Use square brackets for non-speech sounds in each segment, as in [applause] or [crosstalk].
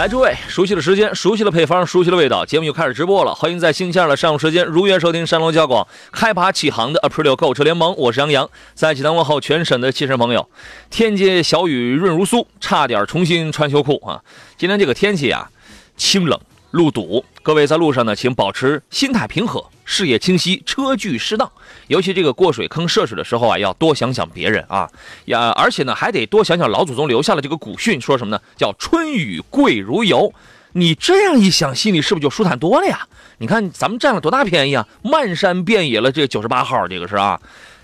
来，诸位，熟悉的时间，熟悉的配方，熟悉的味道，节目又开始直播了。欢迎在星期二的上午时间如约收听山东交广开爬起航的 Aprilio 购车联盟，我是杨洋，在济南问候全省的汽车朋友。天街小雨润如酥，差点重新穿秋裤啊！今天这个天气啊，清冷。路堵，各位在路上呢，请保持心态平和，视野清晰，车距适当。尤其这个过水坑涉水的时候啊，要多想想别人啊，呀，而且呢，还得多想想老祖宗留下的这个古训，说什么呢？叫春雨贵如油。你这样一想，心里是不是就舒坦多了呀？你看咱们占了多大便宜啊？漫山遍野了，这九十八号，这个是啊。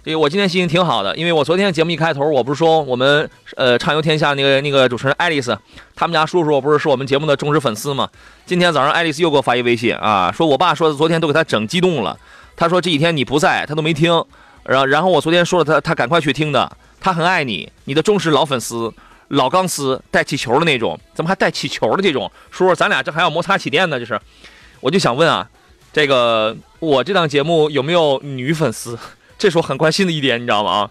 这个我今天心情挺好的，因为我昨天节目一开头，我不是说我们呃畅游天下那个那个主持人爱丽丝，他们家叔叔不是是我们节目的忠实粉丝吗？今天早上爱丽丝又给我发一微信啊，说我爸说昨天都给他整激动了，他说这几天你不在，他都没听，然然后我昨天说了他他赶快去听的，他很爱你，你的忠实老粉丝，老钢丝带气球的那种，怎么还带气球的这种？叔叔咱俩这还要摩擦起电呢，这是，我就想问啊，这个我这档节目有没有女粉丝？这是我很关心的一点，你知道吗？啊，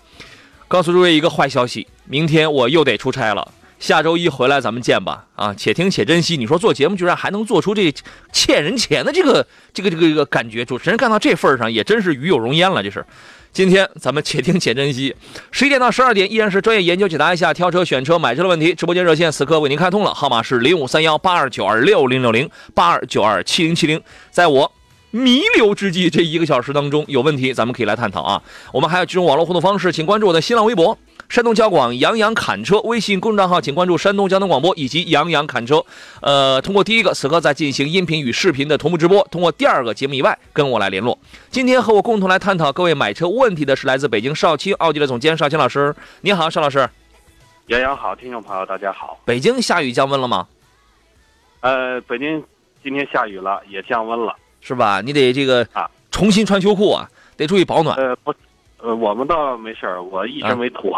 告诉诸位一个坏消息，明天我又得出差了，下周一回来咱们见吧。啊，且听且珍惜。你说做节目居然还能做出这欠人钱的这个这个这个这个感觉，主持人干到这份上也真是与有荣焉了。这是，今天咱们且听且珍惜。十一点到十二点依然是专业研究解答一下挑车、选车、买车的问题。直播间热线此刻为您开通了，号码是零五三幺八二九二六零六零八二九二七零七零。在我。弥留之际，这一个小时当中有问题，咱们可以来探讨啊。我们还有几种网络互动方式，请关注我的新浪微博“山东交广杨洋侃车”微信公众账号，请关注山东交通广播以及杨洋侃车。呃，通过第一个，此刻在进行音频与视频的同步直播；通过第二个节目以外，跟我来联络。今天和我共同来探讨各位买车问题的是来自北京少卿奥迪的总监少卿老师。你好，邵老师。杨洋好，听众朋友大家好。北京下雨降温了吗？呃，北京今天下雨了，也降温了。是吧？你得这个啊，重新穿秋裤啊，得注意保暖。呃不，呃我们倒没事儿，我一直没脱。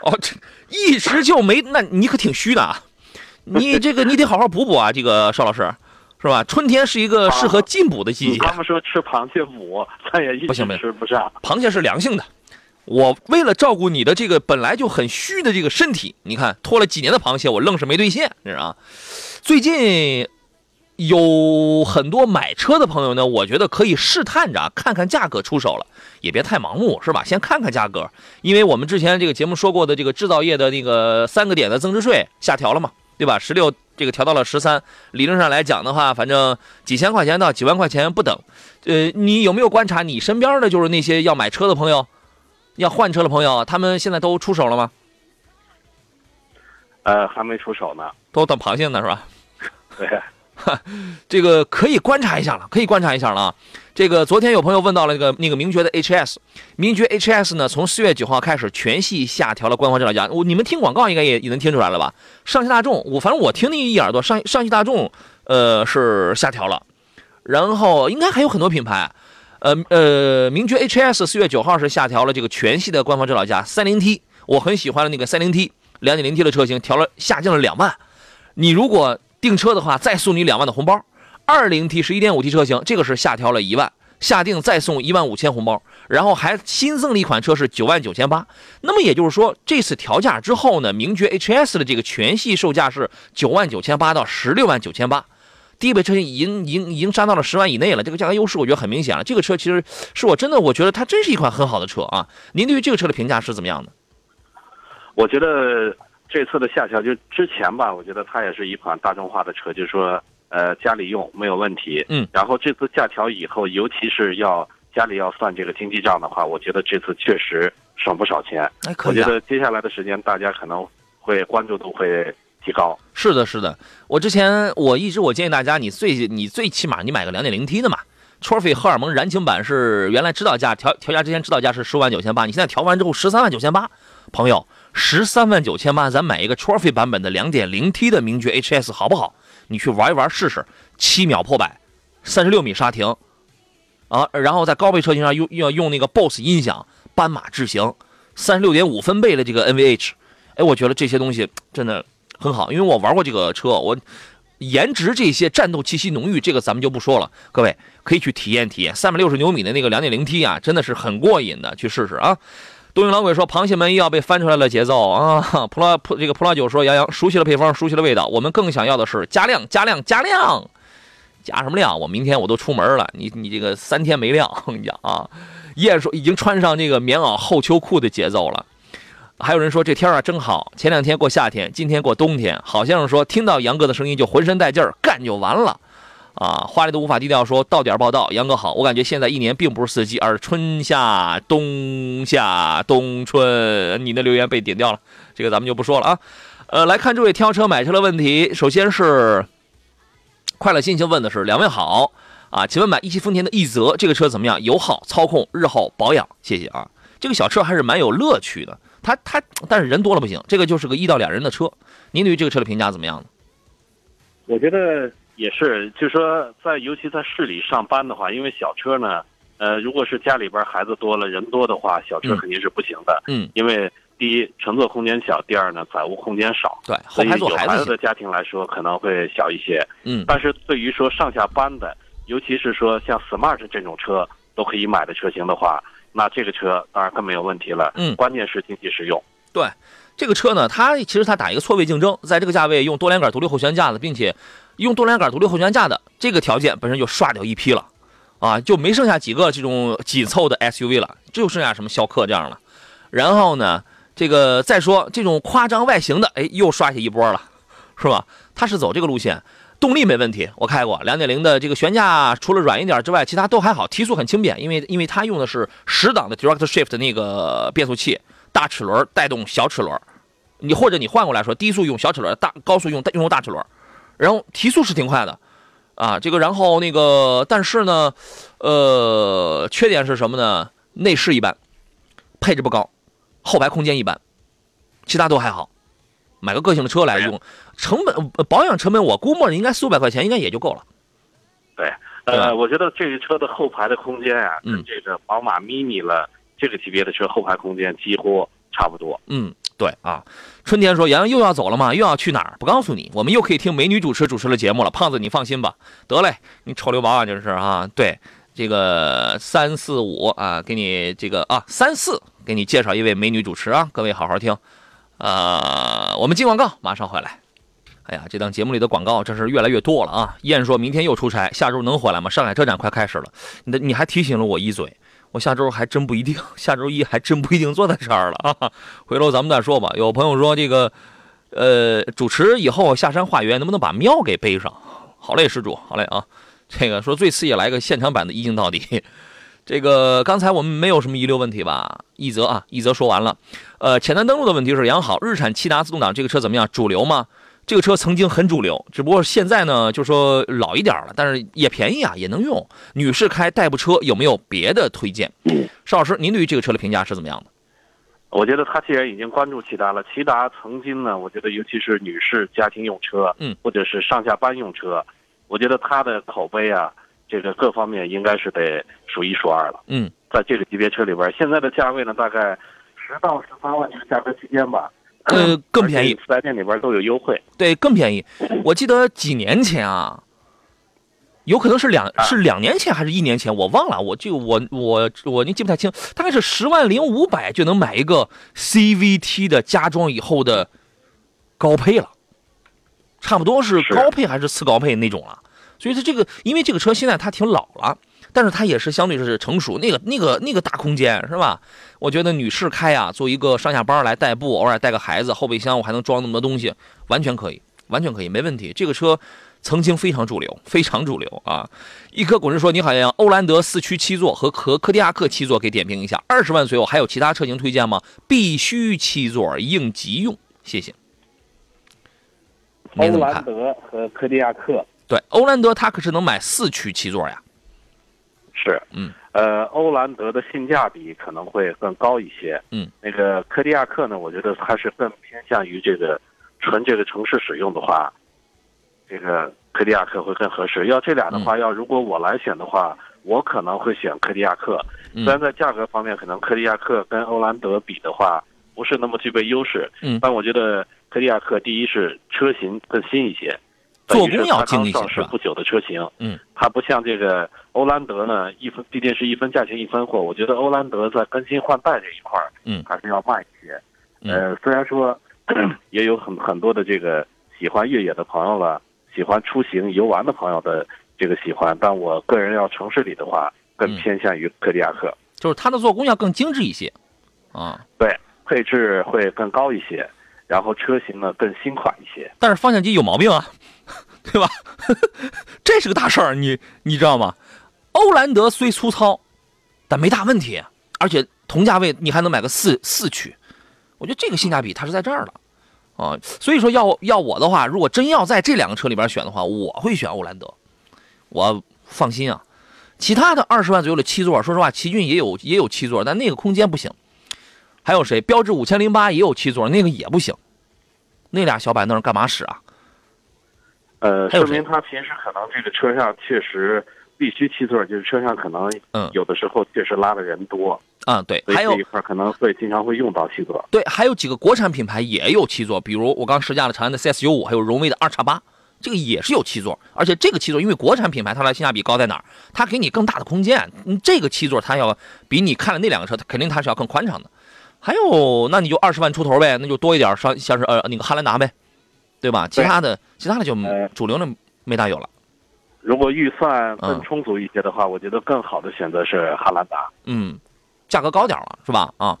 哦，这一直就没，那你可挺虚的啊！你这个你得好好补补啊，这个邵老师，是吧？春天是一个适合进补的季节。他们说吃螃蟹补，但也一不行，吃不上。螃蟹是凉性的，我为了照顾你的这个本来就很虚的这个身体，你看拖了几年的螃蟹，我愣是没兑现，你知道吗。最近。有很多买车的朋友呢，我觉得可以试探着看看价格出手了，也别太盲目，是吧？先看看价格，因为我们之前这个节目说过的这个制造业的那个三个点的增值税下调了嘛，对吧？十六这个调到了十三，理论上来讲的话，反正几千块钱到几万块钱不等。呃，你有没有观察你身边的就是那些要买车的朋友，要换车的朋友，他们现在都出手了吗？呃，还没出手呢，都等螃蟹呢，是吧？对。[laughs] [laughs] 这个可以观察一下了，可以观察一下了啊！这个昨天有朋友问到了那个那个名爵的 HS，名爵 HS 呢，从四月九号开始全系下调了官方指导价。我你们听广告应该也也能听出来了吧？上汽大众，我反正我听那一耳朵，上上汽大众，呃是下调了，然后应该还有很多品牌，呃呃，名爵 HS 四月九号是下调了这个全系的官方指导价，三零 T 我很喜欢的那个三零 T 两点零 T 的车型调了下降了两万，你如果。订车的话，再送你两万的红包。二零 T 是一点五 T 车型，这个是下调了一万，下定再送一万五千红包，然后还新增了一款车是九万九千八。那么也就是说，这次调价之后呢，名爵 HS 的这个全系售价是九万九千八到十六万九千八，低配车型已经已经已经杀到了十万以内了。这个价格优势我觉得很明显了。这个车其实是我真的我觉得它真是一款很好的车啊。您对于这个车的评价是怎么样的？我觉得。这次的下调就之前吧，我觉得它也是一款大众化的车，就是说，呃，家里用没有问题。嗯。然后这次下调以后，尤其是要家里要算这个经济账的话，我觉得这次确实省不少钱。哎，可以。我觉得接下来的时间，大家可能会关注度会提高。是的，是的。我之前我一直我建议大家，你最你最起码你买个 2.0T 的嘛，Trophy 荷尔蒙燃情版是原来指导价调调价之前指导价是十五万九千八，你现在调完之后十三万九千八，朋友，十三万九千八，咱买一个 Trophy 版本的两点零 T 的名爵 HS 好不好？你去玩一玩试试，七秒破百，三十六米刹停，啊，然后在高配车型上用要用那个 BOSS 音响，斑马智行，三十六点五分贝的这个 NVH，哎，我觉得这些东西真的很好，因为我玩过这个车，我。颜值这些战斗气息浓郁，这个咱们就不说了。各位可以去体验体验，三百六十牛米的那个两点零 T 啊，真的是很过瘾的，去试试啊。东营老鬼说：“螃蟹们又要被翻出来了节奏啊！”普拉普这个普拉九说：“杨洋熟悉了配方，熟悉了味道，我们更想要的是加量、加量、加量，加什么量？我明天我都出门了，你你这个三天没量，我跟你讲啊。”燕说：“已经穿上这个棉袄厚秋裤的节奏了。”还有人说这天啊真好，前两天过夏天，今天过冬天，好像是说听到杨哥的声音就浑身带劲儿，干就完了，啊，话里都无法低调，说到点报道，杨哥好，我感觉现在一年并不是四季，而是春夏冬夏冬春。你的留言被点掉了，这个咱们就不说了啊。呃，来看这位挑车买车的问题，首先是快乐心情问的是两位好啊，请问买一汽丰田的奕泽这个车怎么样？油耗、操控、日后保养，谢谢啊。这个小车还是蛮有乐趣的。他他，但是人多了不行，这个就是个一到两人的车。您对于这个车的评价怎么样呢？我觉得也是，就是说，在尤其在市里上班的话，因为小车呢，呃，如果是家里边孩子多了、人多的话，小车肯定是不行的。嗯。因为第一，乘坐空间小；第二呢，载物空间少。对。所以有孩子的家庭来说，可能会小一些。嗯。但是对于说上下班的，尤其是说像 Smart 这种车都可以买的车型的话。那这个车当然更没有问题了，嗯，关键是经济实用。对，这个车呢，它其实它打一个错位竞争，在这个价位用多连杆独立后悬架的，并且用多连杆独立后悬架的这个条件本身就刷掉一批了，啊，就没剩下几个这种紧凑的 SUV 了，就剩下什么逍客这样了。然后呢，这个再说这种夸张外形的，哎，又刷下一波了，是吧？它是走这个路线。动力没问题，我开过两点零的这个悬架，除了软一点之外，其他都还好。提速很轻便，因为因为它用的是十档的 Direct Shift 那个变速器，大齿轮带动小齿轮。你或者你换过来说，低速用小齿轮，大高速用用大齿轮，然后提速是挺快的，啊，这个然后那个但是呢，呃，缺点是什么呢？内饰一般，配置不高，后排空间一般，其他都还好。买个个性的车来用，成本保养成本我估摸着应该四五百块钱应该也就够了。对，呃，我觉得这个车的后排的空间啊，跟这个宝马 Mini 了这个级别的车后排空间几乎差不多。嗯，对啊。春天说：“杨洋又要走了吗？又要去哪儿？不告诉你，我们又可以听美女主持主持的节目了。”胖子，你放心吧。得嘞，你臭流氓啊，这是啊。对，这个三四五啊，给你这个啊三四，给你介绍一位美女主持啊，各位好好听。呃，我们进广告，马上回来。哎呀，这档节目里的广告真是越来越多了啊！燕说明天又出差，下周能回来吗？上海车展快开始了，你的你还提醒了我一嘴，我下周还真不一定，下周一还真不一定坐在这儿了啊！回头咱们再说吧。有朋友说这个，呃，主持以后下山化缘，能不能把庙给背上？好嘞，施主，好嘞啊！这个说最次也来个现场版的一镜到底。这个刚才我们没有什么遗留问题吧？一泽啊，一泽说完了。呃，前端登录的问题是良好，日产骐达自动挡这个车怎么样？主流吗？这个车曾经很主流，只不过现在呢，就说老一点了，但是也便宜啊，也能用。女士开代步车有没有别的推荐？嗯邵老师，您对于这个车的评价是怎么样的？我觉得他既然已经关注骐达了，骐达曾经呢，我觉得尤其是女士家庭用车，嗯，或者是上下班用车，我觉得它的口碑啊。这个各方面应该是得数一数二了。嗯，在这个级别车里边，现在的价位呢，大概十到十三万这个价格区间吧。呃，更便宜，四 S 店里边都有优惠。对，更便宜。我记得几年前啊，有可能是两是两年前还是一年前，我忘了。我就我我我，您记不太清，大概是十万零五百就能买一个 CVT 的加装以后的高配了，差不多是高配还是次高配那种了。所以它这个，因为这个车现在它挺老了，但是它也是相对是成熟，那个那个那个大空间是吧？我觉得女士开啊，做一个上下班来代步，偶尔带个孩子，后备箱我还能装那么多东西，完全可以，完全可以，没问题。这个车曾经非常主流，非常主流啊！一颗滚石说：“你好，像欧蓝德四驱七座和和科迪亚克七座给点评一下，二十万左右还有其他车型推荐吗？必须七座，应急用，谢谢。”欧蓝德和科迪亚克。对，欧蓝德它可是能买四驱七座呀。是，嗯，呃，欧蓝德的性价比可能会更高一些，嗯，那个科迪亚克呢，我觉得它是更偏向于这个纯这个城市使用的话，这个科迪亚克会更合适。要这俩的话，要如果我来选的话，我可能会选科迪亚克。嗯。虽然在价格方面，可能科迪亚克跟欧蓝德比的话，不是那么具备优势，嗯。但我觉得科迪亚克第一是车型更新一些，做工要精一些是吧？上市不久的车型，嗯，它不像这个欧蓝德呢，一分毕竟是一分价钱一分货，我觉得欧蓝德在更新换代这一块儿，嗯。还是要慢一些。嗯。呃，虽然说 [clears throat] 也有很很多的这个喜欢越野的朋友了，喜欢出行游玩的朋友的这个喜欢，但我个人要城市里的话，更嗯。偏向于柯迪亚克，就是它的做工要更精致一些，啊，对，配置会更高一些，然后车型呢更新款一些。但是方向机有毛病啊，[laughs] 对吧？[laughs] 这是个大事儿，你你知道吗？欧蓝德虽粗糙，但没大问题，而且同价位你还能买个四四驱，我觉得这个性价比它是在这儿的啊。所以说要要我的话，如果真要在这两个车里边选的话，我会选欧蓝德，我放心啊。其他的二十万左右的七座，说实话，奇骏也有也有七座，但那个空间不行。还有谁？标致五千零八也有七座，那个也不行。那俩小板凳干嘛使啊？呃，说明他平时可能这个车上确实必须七座，就是车上可能嗯有的时候确实拉的人多，啊，对，还有这一块可能会经常会用到七座。对，还有几个国产品牌也有七座，比如我刚试驾了长安的 CS 九五，还有荣威的二叉八，这个也是有七座。而且这个七座，因为国产品牌它的性价比高在哪儿？它给你更大的空间。嗯这个七座它要比你看了那两个车，它肯定它是要更宽敞的。还有，那你就二十万出头呗，那就多一点，像像是呃那个汉兰达呗，对吧？其他的其他的就呃主流的没大有了。如果预算更嗯充足一些的话，我觉得更好的选择是汉兰达。嗯，价格高点了是吧？啊，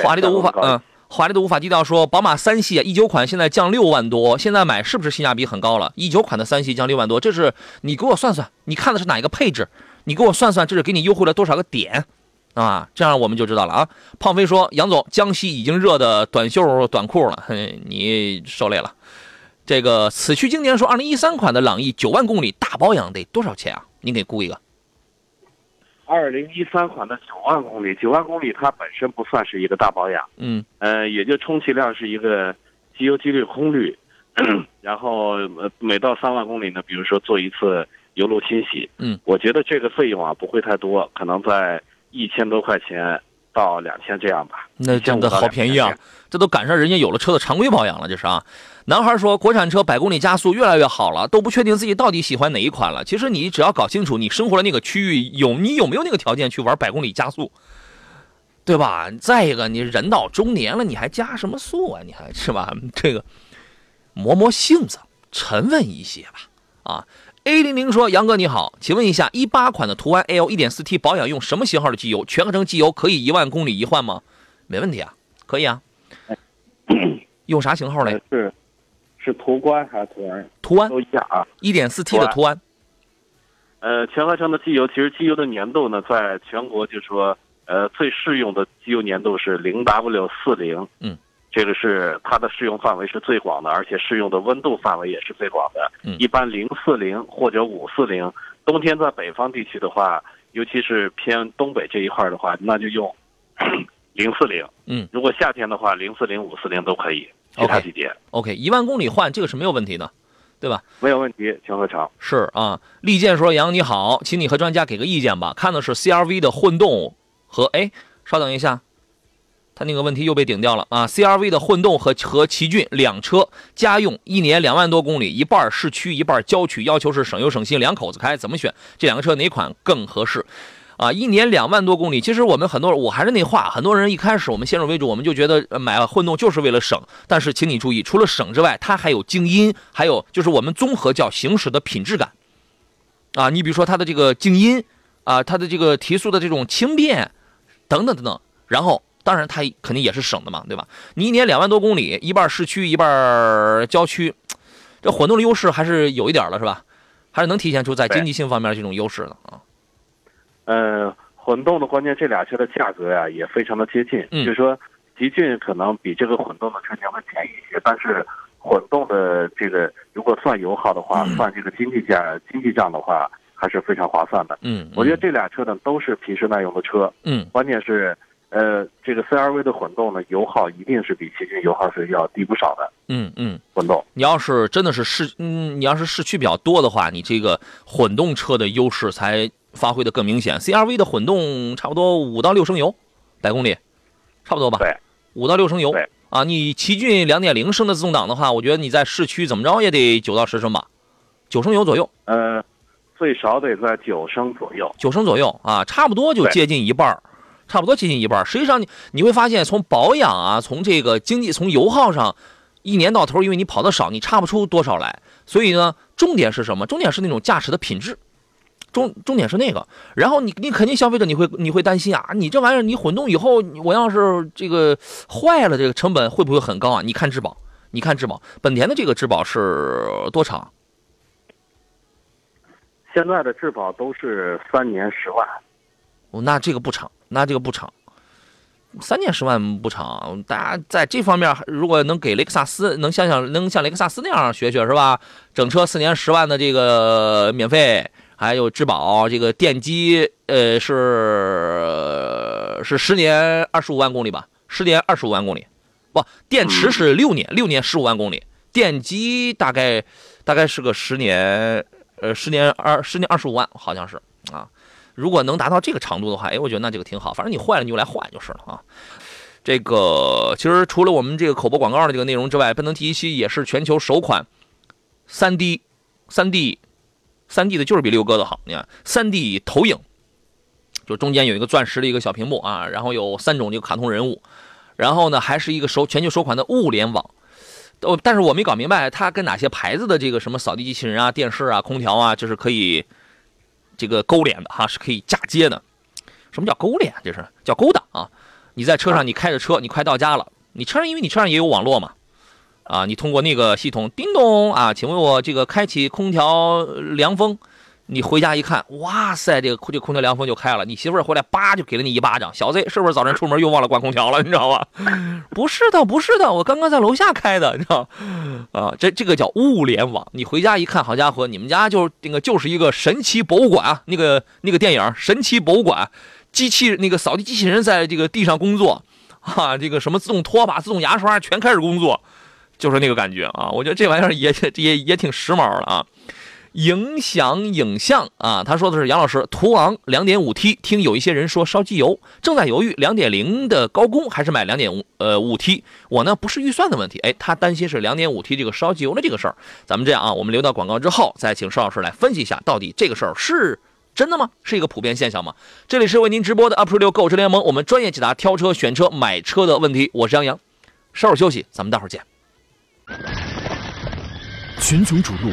华丽的无法嗯，华丽的无法低调说，宝马三系啊，一九款现在降六万多，现在买是不是性价比很高了？一九款的三系降六万多，这是你给我算算，你看的是哪一个配置？你给我算算，这是给你优惠了多少个点啊？这样我们就知道了啊。胖飞说，杨总，江西已经热的短袖短裤了，嘿，你受累了。这个此去经年说，二零一三款的朗逸九万公里大保养得多少钱啊？您给估一个。二零一三款的九万公里，九万公里它本身不算是一个大保养，嗯呃，也就充其量是一个机油机滤空滤，[clears throat] 然后呃每到三万公里呢，比如说做一次油路清洗，嗯，我觉得这个费用啊不会太多，可能在一千多块钱到两千这样吧。那真的好便宜啊这都赶上人家有了车的常规保养了，这是啊。男孩说，国产车百公里加速越来越好了，都不确定自己到底喜欢哪一款了。其实你只要搞清楚你生活的那个区域有你有没有那个条件去玩百公里加速，对吧？再一个，你人到中年了，你还加什么速啊？你还是吧？这个磨磨性子，沉稳一些吧。啊，A 零零说，杨哥你好，请问一下，一八款的途安 L 一点四 T 保养用什么型号的机油？全合成机油可以一万公里一换吗？没问题啊，可以啊。[clears throat] 用啥型号嘞呃？是是途观还是途安？途安都一样啊。一点四 T 的途安，呃，全合成的机油，其实机油的粘度呢，在全国就说，呃，最适用的机油粘度是零 W 四零，嗯，这个是它的适用范围是最广的，而且适用的温度范围也是最广的。嗯一般零四零或者五四零，冬天在北方地区的话，尤其是偏东北这一块的话，那就用零四零。嗯，如果夏天的话，零四零、五四零都可以，其他季节 OK，一万公里换这个是没有问题的，对吧？没有问题，全合成。是啊，利剑说杨你好，请你和专家给个意见吧。看的是 CRV 的混动和哎，稍等一下，他那个问题又被顶掉了啊。CRV 的混动和和奇骏两车家用，一年两万多公里，一半市区一半郊区，要求是省油省心，两口子开怎么选？这两个车哪款更合适？啊，一年两万多公里，其实我们很多，我还是那话，很多人一开始我们先入为主，我们就觉得呃买混动就是为了省。但是请你注意，除了省之外，它还有静音，还有就是我们综合叫行驶的品质感。啊，你比如说它的这个静音，啊，它的这个提速的这种轻便，等等等等。然后，当然它肯定也是省的嘛，对吧？你一年两万多公里，一半市区，一半郊区，这混动的优势还是有一点了，是吧？还是能体现出在经济性方面的这种优势的啊。呃，混动的关键这俩车的价格呀、也非常的接近，嗯就是说极骏可能比这个混动的车型会便宜一些，但是混动的这个如果算油耗的话，嗯算这个经济价经济账的话，还还是非常划算的。嗯，我觉得这俩车呢都是皮实耐用的车，嗯关键是，呃，这个 CRV 的混动呢油耗一定是比奇骏油耗是要低不少的嗯嗯，混动。你要是真的是市，嗯，你要是市区比较多的话，你这个混动车的优势才发挥的更明显。CRV 的混动差不多五到六升油百公里，差不多吧？对，五到六升油。对啊，你奇骏两点零升的自动挡的话，我觉得你在市区怎么着也得九到十升吧，九升油左右，呃，最少得在九升左右。九升左右啊，差不多就接近一半儿差不多接近一半实际上你你会发现，从保养啊，从这个经济，从油耗上，一年到头，因为你跑的少，你差不出多少来。所以呢，重点是什么？重点是那种驾驶的品质。重重点是那个，然后你你肯定消费者你会你会担心啊，你这玩意儿你混动以后，我要是这个坏了，这个成本会不会很高啊？你看质保，你看质保，本田的这个质保是多长？现在的质保都是三年十万，那这个不长，那这个不长，三年十万不长。大家在这方面，如果能给雷克萨斯，能像像能像雷克萨斯那样学学是吧？整车四年十万的这个免费，还有质保，这个电机呃是是十年二十五万公里吧？十年二十五万公里，不，电池是六年，六年十五万公里，电机大概大概是个十年，呃，十年二十年二十五万，好像是啊。如果能达到这个长度的话，哎，我觉得那这个挺好。反正你坏了你就来换就是了啊。这个其实除了我们这个口播广告的这个内容之外，奔腾 T17 也是全球首款三 D、三 D、三 D 的就是比六哥的好。你看三 D 投影，就中间有一个钻石的一个小屏幕啊，然后有三种这个卡通人物，然后呢还是一个首全球首款的物联网。哦，但是我没搞明白它跟哪些牌子的这个什么扫地机器人啊、电视啊、空调啊，就是可以。这个勾连的哈是可以嫁接的，什么叫勾连？这是叫勾搭啊！你在车上，你开着车，你快到家了，你车上因为你车上也有网络嘛，啊，你通过那个系统叮咚啊，请问我这个开启空调凉风。你回家一看，哇塞，这个这空调凉风就开了。你媳妇儿回来，叭就给了你一巴掌，小子，是不是早晨出门又忘了关空调了？你知道吧？[laughs] 不是的，不是的，我刚刚在楼下开的，你知道啊？这这个叫物联网。你回家一看，好家伙，你们家就那个就是一个神奇博物馆啊！那个那个电影《神奇博物馆》，机器那个扫地机器人在这个地上工作，啊，这个什么自动拖把、自动牙刷全开始工作，就是那个感觉啊！我觉得这玩意儿也也也挺时髦的啊。影响影像啊，他说的是杨老师，途昂两点五 T，听有一些人说烧机油，正在犹豫两点零的高功还是买两点五呃五 T。我呢不是预算的问题，哎，他担心是两点五 T 这个烧机油的这个事儿。咱们这样啊，我们留到广告之后再请邵老师来分析一下，到底这个事儿是真的吗？是一个普遍现象吗？这里是为您直播的 Up 六购车联盟，我们专业解答挑车、选车、买车的问题。我是杨洋，稍事休息，咱们待会儿见。群雄逐鹿。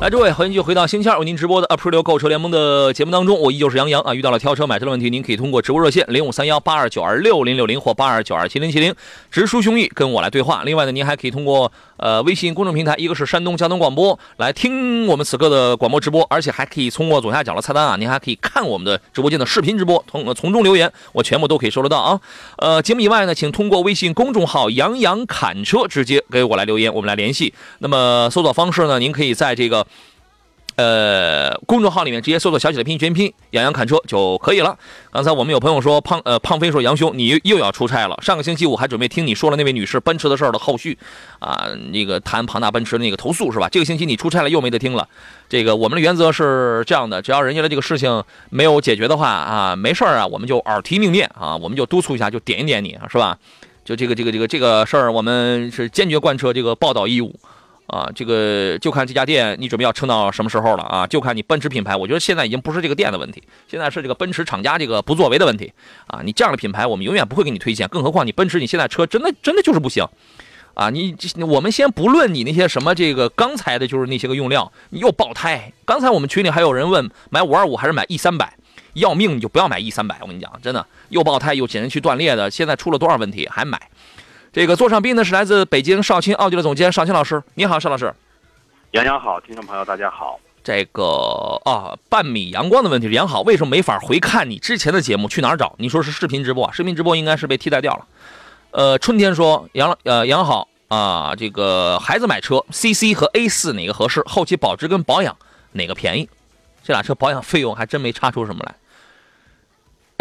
来，诸位，欢迎继续回到星期二为您直播的 April 购车联盟的节目当中，我依旧是杨洋啊。遇到了挑车买车的问题，您可以通过直播热线零五三幺八二九二六零六零或八二九二七零七零直抒胸臆跟我来对话。另外呢，您还可以通过呃微信公众平台，一个是山东交通广播来听我们此刻的广播直播，而且还可以通过左下角的菜单啊，您还可以看我们的直播间的视频直播，从从中留言，我全部都可以收得到啊。呃，节目以外呢，请通过微信公众号杨洋侃车直接给我来留言，我们来联系。那么搜索方式呢，您可以在这个。呃，公众号里面直接搜索小写的拼音全拼“杨洋侃车”就可以了。刚才我们有朋友说胖呃胖飞说杨兄你又要出差了。上个星期五还准备听你说了那位女士奔驰的事儿的后续啊，那个谈庞大奔驰的那个投诉是吧？这个星期你出差了又没得听了。这个我们的原则是这样的，只要人家的这个事情没有解决的话啊，没事儿啊，我们就耳提面命啊，我们就督促一下，就点一点你是吧？就这个这个这个这个事儿，我们是坚决贯彻这个报道义务。啊，这个就看这家店你准备要撑到什么时候了啊？就看你奔驰品牌，我觉得现在已经不是这个店的问题，现在是这个奔驰厂家这个不作为的问题啊！你这样的品牌，我们永远不会给你推荐，更何况你奔驰你现在车真的真的就是不行啊，你我们先不论你那些什么这个刚才的，就是那些个用料，你又爆胎。刚才我们群里还有人问买五二五还是买 E 三百，要命你就不要买 E 三百，我跟你讲，真的又爆胎又减人去断裂的，现在出了多少问题还买？这个座上宾呢是来自北京少卿奥迪的总监少卿老师，你好，邵老师。杨洋好，听众朋友大家好。这个啊，半米阳光的问题，杨好，为什么没法回看你之前的节目？去哪儿找？你说是视频直播，视频直播应该是被替代掉了。呃，春天说杨呃杨好啊，这个孩子买车，CC 和 A 四哪个合适？后期保值跟保养哪个便宜？这俩车保养费用还真没差出什么来。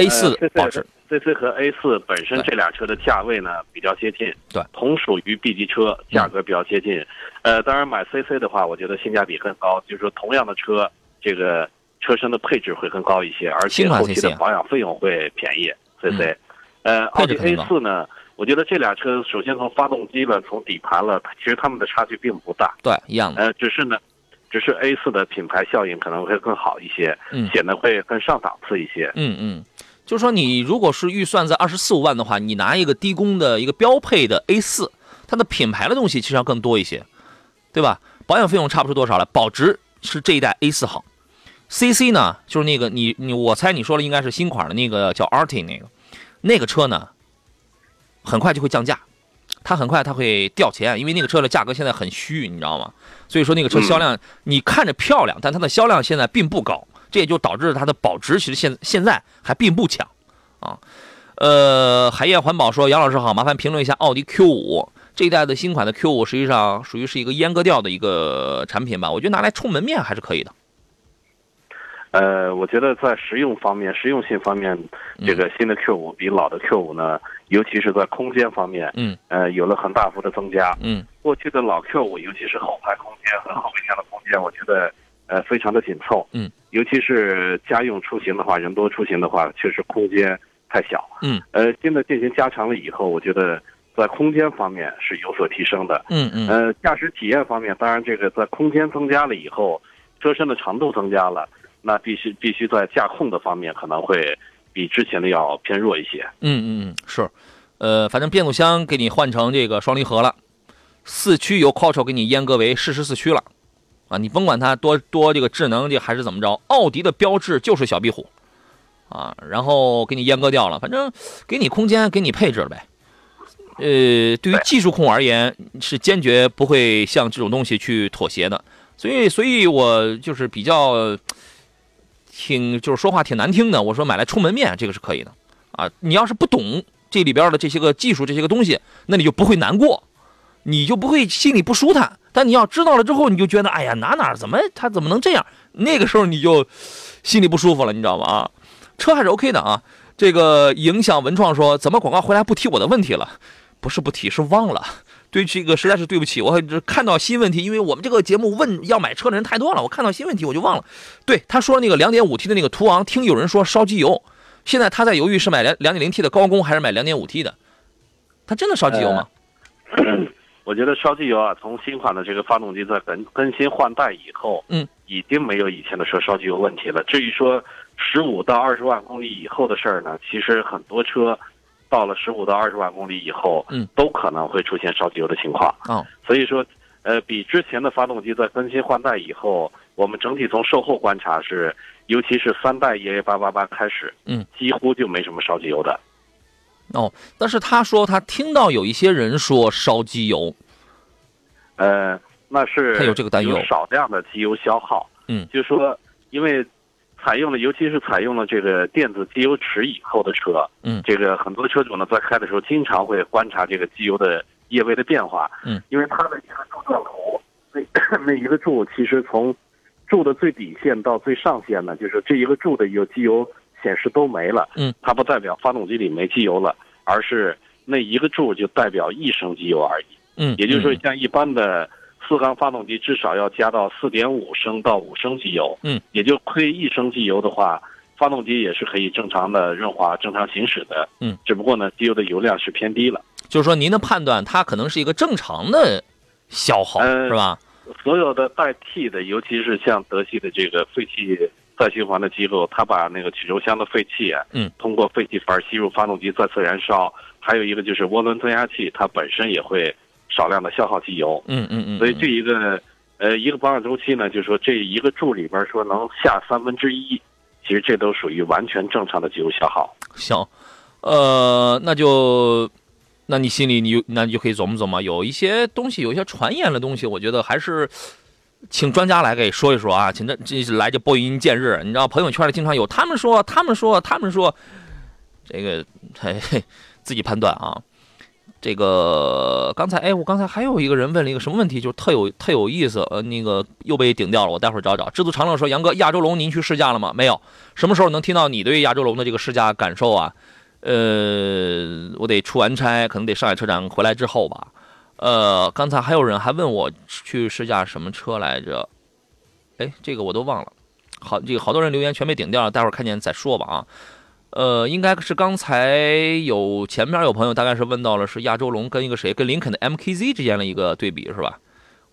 A 四保值，CC 和 A 四本身这俩车的价位呢比较接近，对，同属于 B 级车，价格比较接近。呃，当然买 CC 的话，我觉得性价比更高，就是说同样的车，这个车身的配置会更高一些，而且后期的保养费用会便宜。CC，呃，奥迪 A 四呢，我觉得这俩车首先从发动机了，从底盘了，其实它们的差距并不大，对，一样的。呃，只是呢，只是 A 四的品牌效应可能会更好一些，嗯，显得会更上档次一些。嗯嗯。就是说，你如果是预算在二十四五万的话，你拿一个低功的一个标配的 A 四，它的品牌的东西其实要更多一些，对吧？保养费用差不出多少来，保值是这一代 A 四好。CC 呢，就是那个你你我猜你说的应该是新款的那个叫 Arty 那个，那个车呢，很快就会降价，它很快它会掉钱，因为那个车的价格现在很虚，你知道吗？所以说那个车销量你看着漂亮，但它的销量现在并不高。这也就导致它的保值其实现现在还并不强，啊，呃，海燕环保说杨老师好，麻烦评论一下奥迪 Q 五这一代的新款的 Q 五，实际上属于是一个阉割掉的一个产品吧？我觉得拿来充门面还是可以的。呃，我觉得在实用方面、实用性方面，这个新的 Q 五比老的 Q 五呢，尤其是在空间方面，嗯，呃，有了很大幅的增加。嗯，过去的老 Q 五，尤其是后排空间和后备箱的空间，我觉得。呃，非常的紧凑，嗯，尤其是家用出行的话，人多出行的话，确实空间太小，嗯，呃，现在进行加长了以后，我觉得在空间方面是有所提升的，嗯嗯，呃，驾驶体验方面，当然这个在空间增加了以后，车身的长度增加了，那必须必须在驾控的方面可能会比之前的要偏弱一些，嗯嗯嗯，是，呃，反正变速箱给你换成这个双离合了，四驱由 Quattro 给你阉割为适时四驱了。啊，你甭管它多多这个智能，这还是怎么着，奥迪的标志就是小壁虎，啊，然后给你阉割掉了，反正给你空间，给你配置了呗。呃，对于技术控而言，是坚决不会向这种东西去妥协的。所以，所以我就是比较挺，就是说话挺难听的。我说买来充门面，这个是可以的。啊，你要是不懂这里边的这些个技术，这些个东西，那你就不会难过，你就不会心里不舒坦。但你要知道了之后，你就觉得，哎呀，哪哪怎么他怎么能这样？那个时候你就心里不舒服了，你知道吗？啊，车还是 OK 的啊。这个影响文创说，怎么广告回来不提我的问题了？不是不提，是忘了。对这个实在是对不起，我看到新问题，因为我们这个节目问要买车的人太多了，我看到新问题我就忘了。对他说那个两点五 T 的那个途昂，听有人说烧机油，现在他在犹豫是买两两点零 T 的高功还是买两点五 T 的，他真的烧机油吗？我觉得烧机油啊，从新款的这个发动机在更更新换代以后，嗯，已经没有以前的车烧机油问题了。至于说十五到二十万公里以后的事儿呢，其实很多车到了十五到二十万公里以后，嗯，都可能会出现烧机油的情况。哦，所以说，呃，比之前的发动机在更新换代以后，我们整体从售后观察是，尤其是三代 EA 八八八开始，嗯，几乎就没什么烧机油的。哦，但是他说他听到有一些人说烧机油，呃，那是他有这个担忧，少量的机油消耗。嗯，就说因为采用了，尤其是采用了这个电子机油尺以后的车，嗯，这个很多车主呢在开的时候经常会观察这个机油的液位的变化。嗯，因为它的一个柱状图，那 [clears throat] 那一个柱其实从柱的最底线到最上限呢，就是这一个柱的有机油。显示都没了，嗯，它不代表发动机里没机油了，而是那一个柱就代表一升机油而已，嗯，也就是说，像一般的四缸发动机至少要加到四点五升到五升机油，嗯，也就亏一升机油的话，发动机也是可以正常的润滑、正常行驶的，嗯，只不过呢，机油的油量是偏低了，就是说您的判断，它可能是一个正常的消耗，是吧？所有的代替的，尤其是像德系的这个废气。再循环的机构，它把那个曲轴箱的废气啊，嗯，通过废气阀吸入发动机再次燃烧。还有一个就是涡轮增压器，它本身也会少量的消耗机油。嗯嗯嗯，所以这一个呃一个保养周期呢，就是说这一个柱里边说能下三分之一，其实这都属于完全正常的机油消耗。行，呃，那就，那你心里你那你就可以琢磨琢磨，有一些东西，有一些传言的东西，我觉得还是请专家来给说一说啊，请这这来就拨云见日，你知道朋友圈里经常有他们说，他们说，他们说，这个嘿嘿自己判断啊。这个刚才哎，我刚才还有一个人问了一个什么问题，就特有特有意思，呃，那个又被顶掉了，我待会儿找找。知足常乐说，杨哥，亚洲龙您去试驾了吗？没有，什么时候能听到你对亚洲龙的这个试驾感受啊？呃，我得出完差，可能得上海车展回来之后吧。呃，刚才还有人还问我去试驾什么车来着？哎，这个我都忘了。好，这个好多人留言全被顶掉了，待会儿看见再说吧啊。呃，应该是刚才有前面有朋友大概是问到了是亚洲龙跟一个谁跟林肯的 MKZ 之间的一个对比是吧？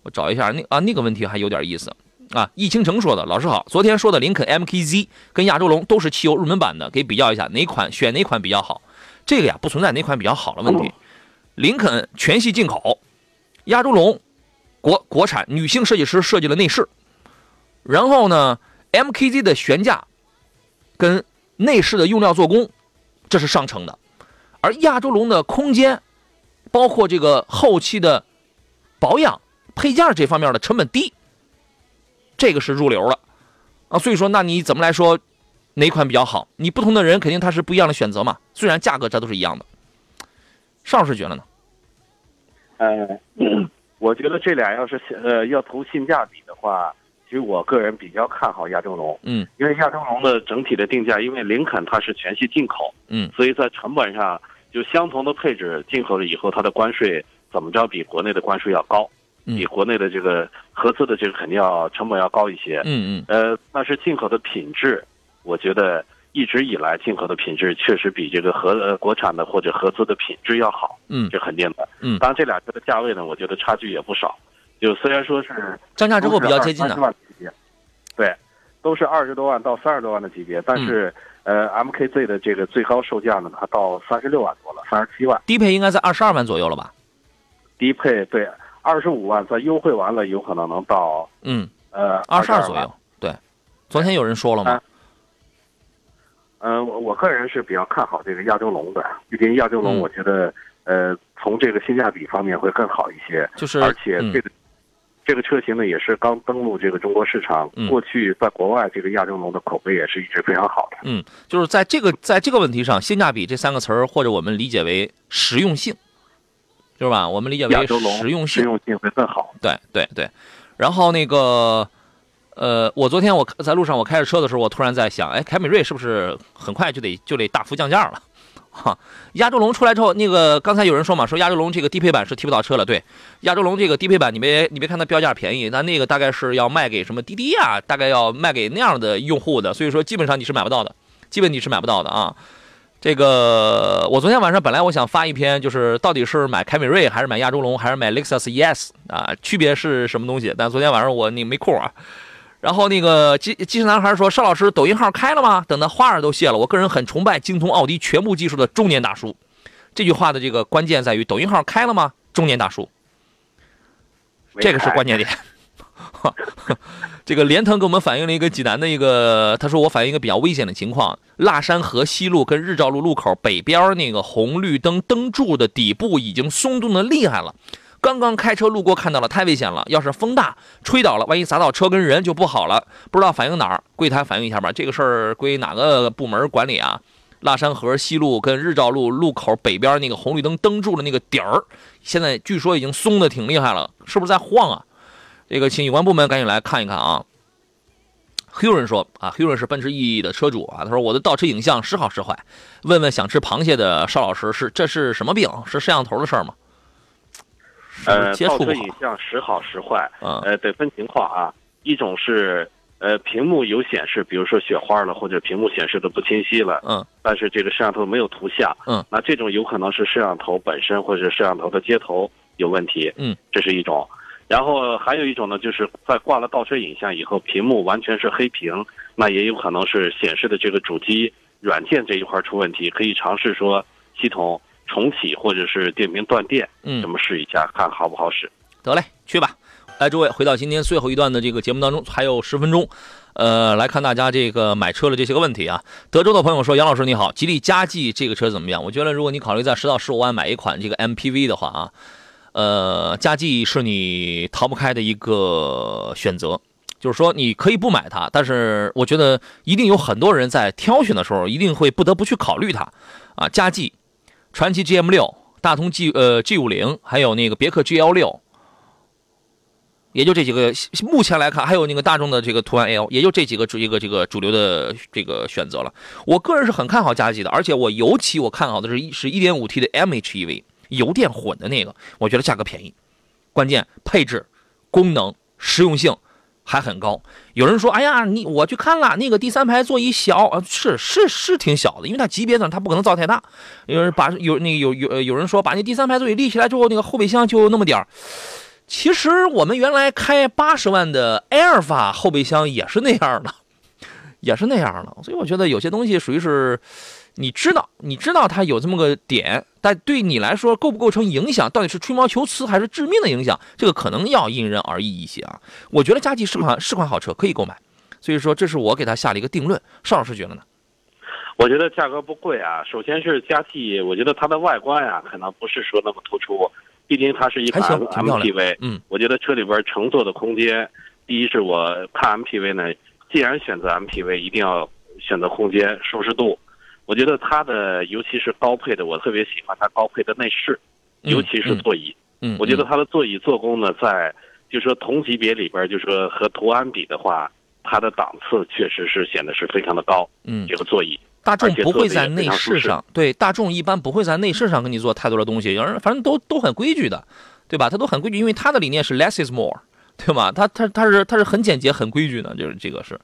我找一下那啊那个问题还有点意思啊。易倾城说的，老师好，昨天说的林肯 MKZ 跟亚洲龙都是汽油入门版的，给比较一下哪款选哪款比较好。这个呀不存在哪款比较好的问题。林肯全系进口，亚洲龙国国产女性设计师设计了内饰，然后呢 MKZ 的悬架跟内饰的用料做工，这是上乘的，而亚洲龙的空间，包括这个后期的保养配件这方面的成本低，这个是入流了啊。所以说，那你怎么来说哪款比较好？你不同的人肯定他是不一样的选择嘛。虽然价格这都是一样的，邵老师觉得呢？呃，[clears throat] 我觉得这俩要是呃要投性价比的话。其实我个人比较看好亚洲龙，嗯，因为亚洲龙的整体的定价，因为林肯它是全系进口，嗯，所以在成本上就相同的配置进口了以后，它的关税怎么着比国内的关税要高，比国内的这个合资的这个肯定要成本要高一些，嗯嗯，呃，但是进口的品质，我觉得一直以来进口的品质确实比这个合呃国产的或者合资的品质要好，嗯，这肯定的，嗯，当然这俩车的价位呢，我觉得差距也不少。就虽然说是降价之后比较接近的，对，都是二十多万到三十多万的级别，但是呃，MKZ 的这个最高售价呢，它到三十六万多了，三十七万。低配应该在二十二万左右了吧？低配对，二十五万，再优惠完了，有可能能到嗯呃二十二左右。对，昨天有人说了吗？嗯，我我个人是比较看好这个亚洲龙的，毕竟亚洲龙我觉得呃从这个性价比方面会更好一些，就是而且这个。这个车型呢，也是刚登陆这个中国市场。过去在国外，这个亚洲龙的口碑也是一直非常好的。嗯，就是在这个在这个问题上，性价比这三个词儿，或者我们理解为实用性，是吧？我们理解为实用性，实用性会更好。对对对。然后那个，呃，我昨天我在路上我开着车的时候，我突然在想，哎，凯美瑞是不是很快就得就得大幅降价了？[laughs] 哈，亚洲龙出来之后，那个刚才有人说嘛，说亚洲龙这个低配版是提不到车了。对，亚洲龙这个低配版，你别你别看它标价便宜，那那个大概是要卖给什么滴滴啊，大概要卖给那样的用户的，所以说基本上你是买不到的，基本你是买不到的啊。这个我昨天晚上本来我想发一篇，就是到底是买凯美瑞还是买亚洲龙还是买雷克萨斯 ES 啊，区别是什么东西？但昨天晚上我那没空啊。然后那个机机车男孩说：“邵老师，抖音号开了吗？等的花儿都谢了。我个人很崇拜精通奥迪全部技术的中年大叔。”这句话的这个关键在于抖音号开了吗？中年大叔，这个是关键点。[laughs] 这个连腾给我们反映了一个济南的一个，他说我反映一个比较危险的情况：腊山河西路跟日照路路口北边那个红绿灯灯柱的底部已经松动的厉害了。刚刚开车路过看到了，太危险了！要是风大吹倒了，万一砸到车跟人就不好了。不知道反映哪儿，柜台反映一下吧。这个事儿归哪个部门管理啊？腊山河西路跟日照路路口北边那个红绿灯灯柱的那个底儿，现在据说已经松的挺厉害了，是不是在晃啊？这个请有关部门赶紧来看一看啊。黑人说啊，黑人是奔驰 E 的车主啊，他说我的倒车影像时好时坏，问问想吃螃蟹的邵老师是这是什么病？是摄像头的事儿吗？呃，倒车影像时好时坏，呃，得分情况啊。一种是呃屏幕有显示，比如说雪花了，或者屏幕显示的不清晰了，嗯，但是这个摄像头没有图像，嗯，那这种有可能是摄像头本身或者摄像头的接头有问题，嗯，这是一种。然后还有一种呢，就是在挂了倒车影像以后，屏幕完全是黑屏，那也有可能是显示的这个主机软件这一块出问题，可以尝试说系统。重启或者是电瓶断电，嗯咱们试一下，看好不好使。得嘞，去吧。来，诸位，回到今天最后一段的这个节目当中，还有十分钟，呃，来看大家这个买车的这些个问题啊。德州的朋友说：“杨老师你好，吉利嘉际这个车怎么样？我觉得如果你考虑在十到十五万买一款这个 MPV 的话啊，呃，嘉际是你逃不开的一个选择。就是说，你可以不买它，但是我觉得一定有很多人在挑选的时候，一定会不得不去考虑它啊。嘉际、传祺 GM 六、大通 G 呃 G 五零，还有那个别克 GL 六。也就这几个，目前来看，还有那个大众的这个途安 L，也就这几个主一个这个主流的这个选择了。我个人是很看好嘉际的，而且我尤其我看好的是一是 1.5T 的 MHEV 油电混的那个，我觉得价格便宜，关键配置、功能、实用性还很高。有人说，哎呀，你我去看了那个第三排座椅小，啊，是是是挺小的，因为它级别呢，它不可能造太大。有人把有那个有有有人说把那第三排座椅立起来之后，那个后备箱就那么点儿。其实我们原来开八十万的埃尔法后备箱也是那样的，也是那样的。所以我觉得有些东西属于是，你知道，你知道它有这么个点，但对你来说构不构成影响，到底是吹毛求疵还是致命的影响，这个可能要因人而异一些啊。我觉得嘉际是款是款好车，可以购买。所以说，这是我给他下了一个定论。邵老师觉得呢？我觉得价格不贵啊。首先是嘉际，我觉得它的外观呀、可能不是说那么突出，毕竟它是一款 MPV。嗯，我觉得车里边乘坐的空间，第一是我看 MPV 呢，既然选择 MPV，一定要选择空间舒适度。我觉得它的尤其是高配的，我特别喜欢它高配的内饰，嗯尤其是座椅。嗯，我觉得它的座椅做工呢，在就说同级别里边，就说和途安比的话，它的档次确实是显得是非常的高。嗯，这个座椅，大众不会在内饰上，对大众一般不会在内饰上给你做太多的东西，有人反正都都很规矩的，对吧？它都很规矩，因为它的理念是 less is more，对吗？它它它是它是很简洁、很规矩的，就是这个是。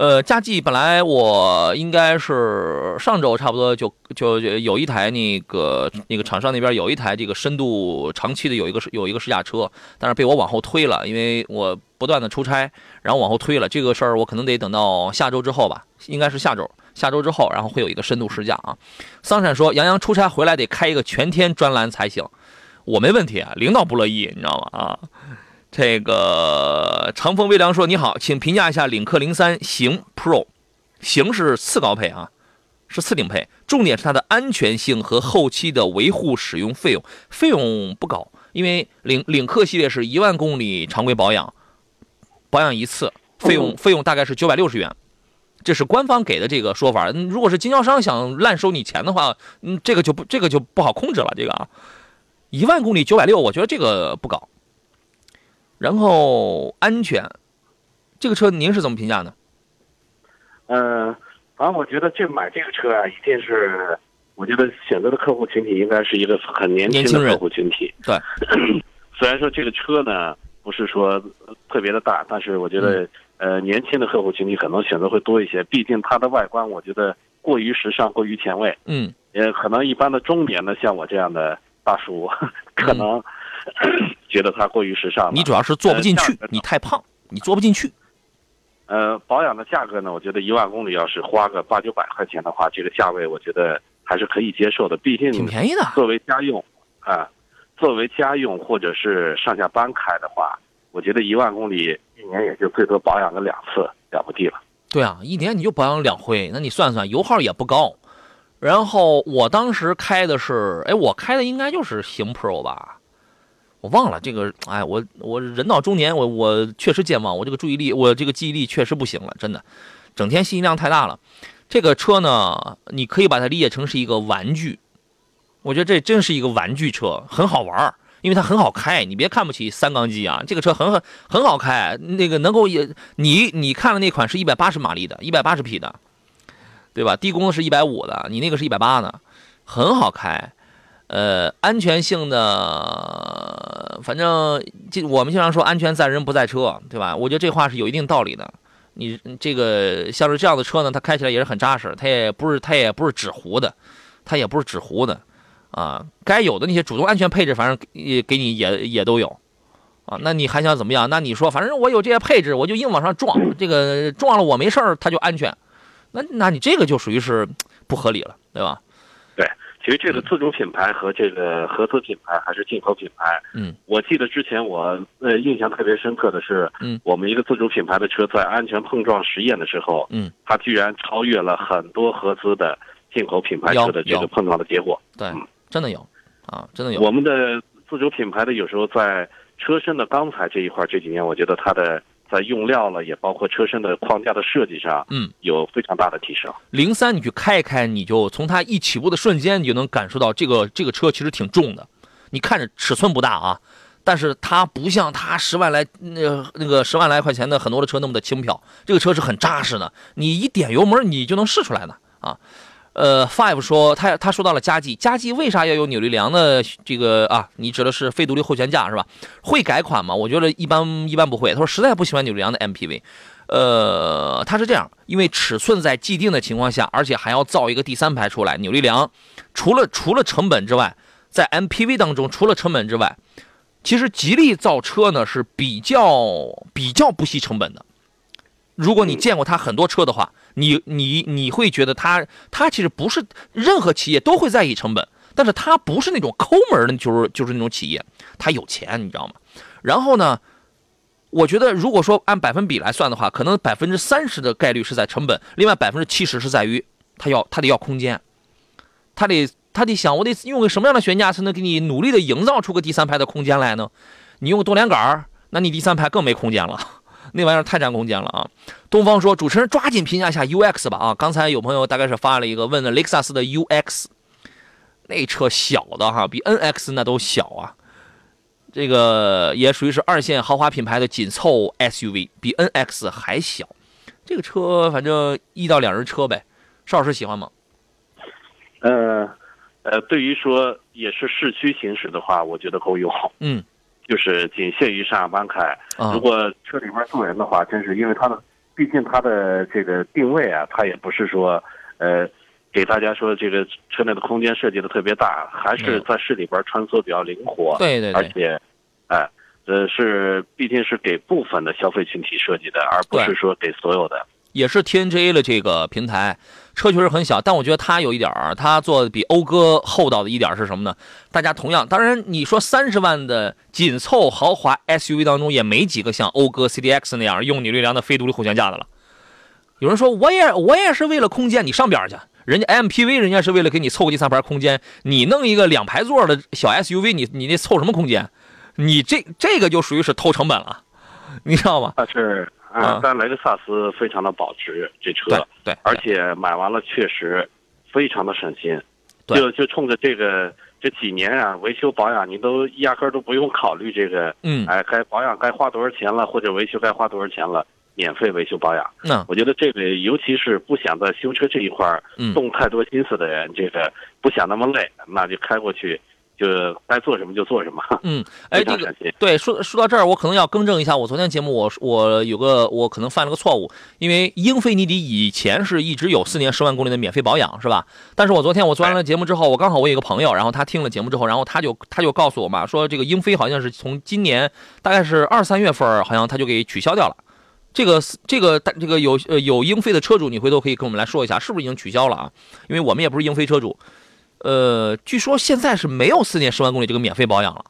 呃，佳绩本来我应该是上周差不多就就有一台那个那个厂商那边有一台这个深度长期的有一个有一个试驾车，但是被我往后推了，因为我不断的出差，然后往后推了。这个事儿我可能得等到下周之后吧，应该是下周，下周之后，然后会有一个深度试驾啊。桑闪说，杨洋出差回来得开一个全天专栏才行，我没问题啊，领导不乐意，你知道吗？啊。这个长风微凉说：“你好，请评价一下领克零三型 Pro，型是次高配啊，是次顶配，重点是它的安全性和后期的维护使用费用，费用不高，因为领领克系列是一万公里常规保养，保养一次，费用费用大概是九百六十元，这是官方给的这个说法。嗯如果是经销商想滥收你钱的话，嗯，这个就不这个就不好控制了，这个啊，一万公里九百六，我觉得这个不高。”然后安全，这个车您是怎么评价呢？嗯，反正我觉得这买这个车啊，一定是我觉得选择的客户群体应该是一个很年轻的客户群体。对，[clears throat] 虽然说这个车呢不是说特别的大，但是我觉得、呃年轻的客户群体可能选择会多一些。毕竟它的外观，我觉得过于时尚，过于前卫。嗯也可能一般的中年的，像我这样的大叔，[laughs] 可能、[laughs] 觉得它过于时尚。你主要是坐不进去你太胖，你坐不进去。呃，保养的价格呢，我觉得一万公里要是花个八九百块钱的话，这个价位我觉得还是可以接受的。毕竟挺便宜的。作为家用啊，作为家用或者是上下班开的话，我觉得一万公里一年也就最多保养个两次，了不地了。对啊，一年你就保养两回，那你算算，油耗也不高。然后我当时开的是，哎，我开的应该就是行 Pro 吧，我忘了这个，哎，我我人到中年，我我确实健忘，我这个注意力，我这个记忆力确实不行了，真的，整天信息量太大了。这个车呢，你可以把它理解成是一个玩具，我觉得这真是一个玩具车，很好玩因为它很好开。你别看不起三缸机啊，这个车很很很好开，那个能够也你你看的那款是一百八十马力的，一百八十匹的，对吧？低功是一百五的，你那个是一百八的，很好开。呃，安全性的，反正这我们经常说安全在人不在车，对吧？我觉得这话是有一定道理的。你这个像是这样的车呢，它开起来也是很扎实，它也不是它也不是纸糊的，它也不是纸糊的，啊，该有的那些主动安全配置，反正也给你也也都有，啊，那你还想怎么样？那你说反正我有这些配置，我就硬往上撞，这个撞了我没事儿，它就安全，那那你这个就属于是不合理了，对吧？对，其其实这个自主品牌和这个合资品牌还是进口品牌，嗯，我记得之前我呃印象特别深刻的是，嗯，我们一个自主品牌的车在安全碰撞实验的时候，嗯，它居然超越了很多合资的进口品牌车的这个碰撞的结果。对嗯，真的有啊，真的有。我们的自主品牌的有时候在车身的钢材这一块，这几年我觉得它的在用料了，也包括车身的框架的设计上，嗯，有非常大的提升。零三你去开一开，你就从它一起步的瞬间，你就能感受到这个这个车其实挺重的。你看着尺寸不大啊，但是它不像它十万来那、那个十万来块钱的很多的车那么的轻飘，这个车是很扎实的，你一点油门你就能试出来的啊。呃，Five 说他他说到了佳绩，佳绩为啥要有扭力梁的这个啊？你指的是非独立后悬架是吧？会改款吗？我觉得一般一般不会。他说实在不喜欢扭力梁的 MPV。呃，他是这样，因为尺寸在既定的情况下，而且还要造一个第三排出来，扭力梁除了除了成本之外，在 MPV 当中除了成本之外，其实吉利造车呢是比较比较不惜成本的。如果你见过他很多车的话，你你你会觉得他他其实不是任何企业都会在意成本，但是他不是那种抠门的，就是就是那种企业，他有钱，你知道吗？然后呢，我觉得如果说按百分比来算的话，可能百分之三十的概率是在成本，另外百分之七十是在于他要他得要空间，他得他得想我得用个什么样的悬架才能给你努力的营造出个第三排的空间来呢？你用多连杆，那你第三排更没空间了。那玩意儿太占空间了啊！东方说，主持人抓紧评价一下 UX 吧啊！刚才有朋友大概是发了一个问的雷克萨斯的 UX，那车小的哈，比 NX 那都小啊。这个也属于是二线豪华品牌的紧凑 SUV，比 NX 还小。这个车反正一到两人车呗，邵老师喜欢吗？呃，呃，对于说也是市区行驶的话，我觉得够用。嗯，就是仅限于上下班开。啊如果车里边坐人的话，真是因为它的，毕竟它的这个定位啊，它也不是说呃给大家说这个车内的空间设计的特别大，还是在市里边穿梭比较灵活。对对对，而且，哎，呃，是毕竟是给部分的消费群体设计的，而不是说给所有的。也是 TNGA 的这个平台，车确实很小，但我觉得它有一点儿，它做的比讴歌厚道的一点是什么呢？大家同样，当然你说三十万的紧凑豪华 SUV 当中，也没几个像讴歌 CDX 那样用扭力梁的非独立后悬架的了。有人说我也我也是为了空间，你上边去，人家 MPV 人家是为了给你凑个第三排空间，你弄一个两排座的小 SUV，你你那凑什么空间？你这这个就属于是偷成本了，你知道吗？但是啊啊，但雷克萨斯非常的保值，这车，对对，而且买完了确实非常的省心，对。就就冲着这个这几年啊，维修保养你都压根儿都不用考虑这个，嗯。哎，该保养该花多少钱了，或者维修该花多少钱了，免费维修保养。那我觉得这个，尤其是不想在修车这一块儿嗯。动太多心思的人，这个不想那么累，那就开过去，就是该做什么就做什么，嗯，[laughs] 哎，这个。对，说说到这儿，我可能要更正一下，我昨天节目我我有个我可能犯了个错误，因为英菲尼迪以前是一直有四年十万公里的免费保养，是吧？但是我昨天我做完了节目之后，我刚好我有一个朋友，然后他听了节目之后，然后他就他就告诉我嘛，说这个英菲好像是从今年大概是二三月份，好像他就给取消掉了。这个这个这个有呃有英菲的车主，你回头可以跟我们来说一下，是不是已经取消了啊？因为我们也不是英菲车主，呃，据说现在是没有四年十万公里这个免费保养了。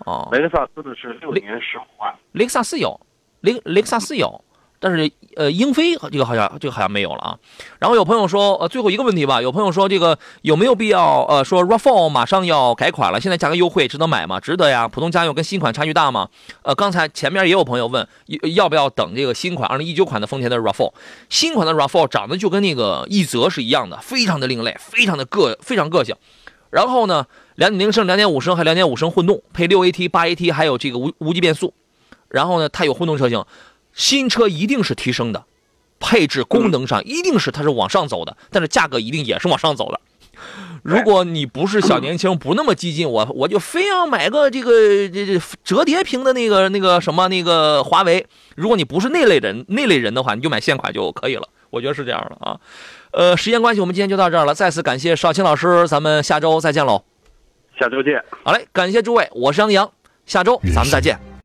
哦，雷克萨斯的是六年十五万，雷克萨斯有，雷雷克萨斯有，但是呃，英菲这个好像这个好像没有了啊。然后有朋友说，呃，最后一个问题吧，有朋友说这个有没有必要呃说 RAV4 马上要改款了，现在价格优惠，值得买吗？值得呀，普通家用跟新款差距大吗？呃，刚才前面也有朋友问，要不要等这个新款2019款的丰田的 RAV4？新款的 RAV4 长得就跟那个奕泽是一样的，非常的另类，非常的个非常个性。然后呢，两点零升、两点五升还两点五升混动，配六 AT、八 AT，还有这个无无级变速。然后呢，它有混动车型，新车一定是提升的，配置功能上一定是它是往上走的，但是价格一定也是往上走的。如果你不是小年轻，不那么激进，我我就非要买个这个这这折叠屏的那个那个什么那个华为。如果你不是那类人那类人的话，你就买现款就可以了。我觉得是这样的啊。呃，时间关系，我们今天就到这儿了。再次感谢少卿老师，咱们下周再见喽。下周见。好嘞，感谢诸位，我是杨洋，下周咱们再见。